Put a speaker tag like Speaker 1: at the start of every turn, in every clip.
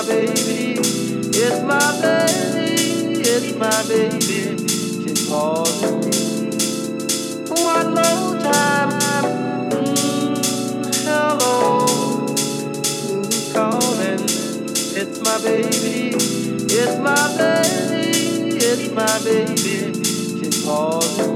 Speaker 1: my baby, it's my baby, it's my baby. She calls me one more time. Mm, hello, who's calling? It's my baby, it's my baby, it's my baby. She calls me.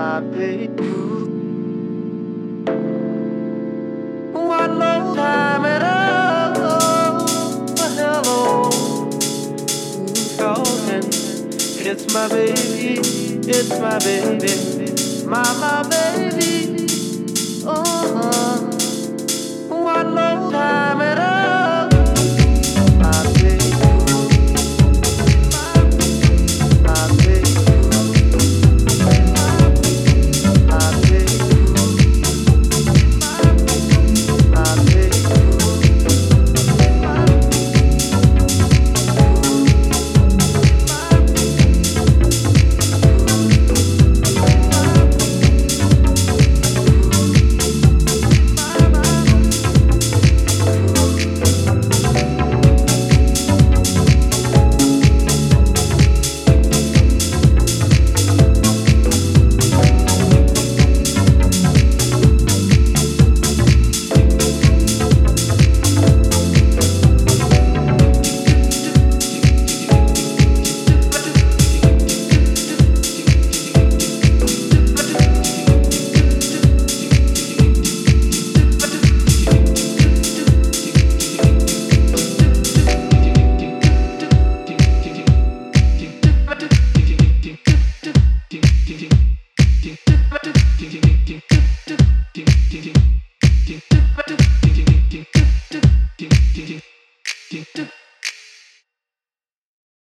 Speaker 1: I paid. It's my baby, it's my baby, my, my baby.